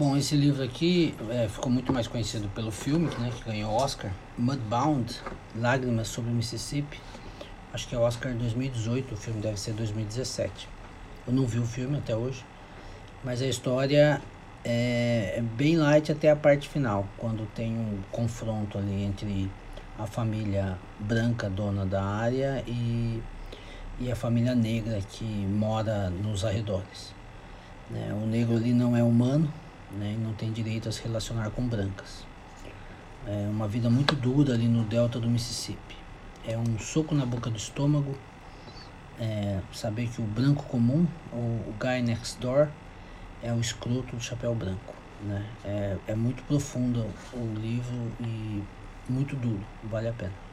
Bom, esse livro aqui é, ficou muito mais conhecido pelo filme, né, que ganhou Oscar, Mudbound, Lágrimas sobre o Mississippi. Acho que é Oscar 2018, o filme deve ser 2017. Eu não vi o filme até hoje, mas a história é, é bem light até a parte final, quando tem um confronto ali entre a família branca dona da área e, e a família negra que mora nos arredores. Né? O negro ali não é humano, né, e não tem direito a se relacionar com brancas. É uma vida muito dura ali no delta do Mississippi. É um soco na boca do estômago, é, saber que o branco comum, o, o guy next door, é o escroto do chapéu branco. Né? É, é muito profundo o livro e muito duro, vale a pena.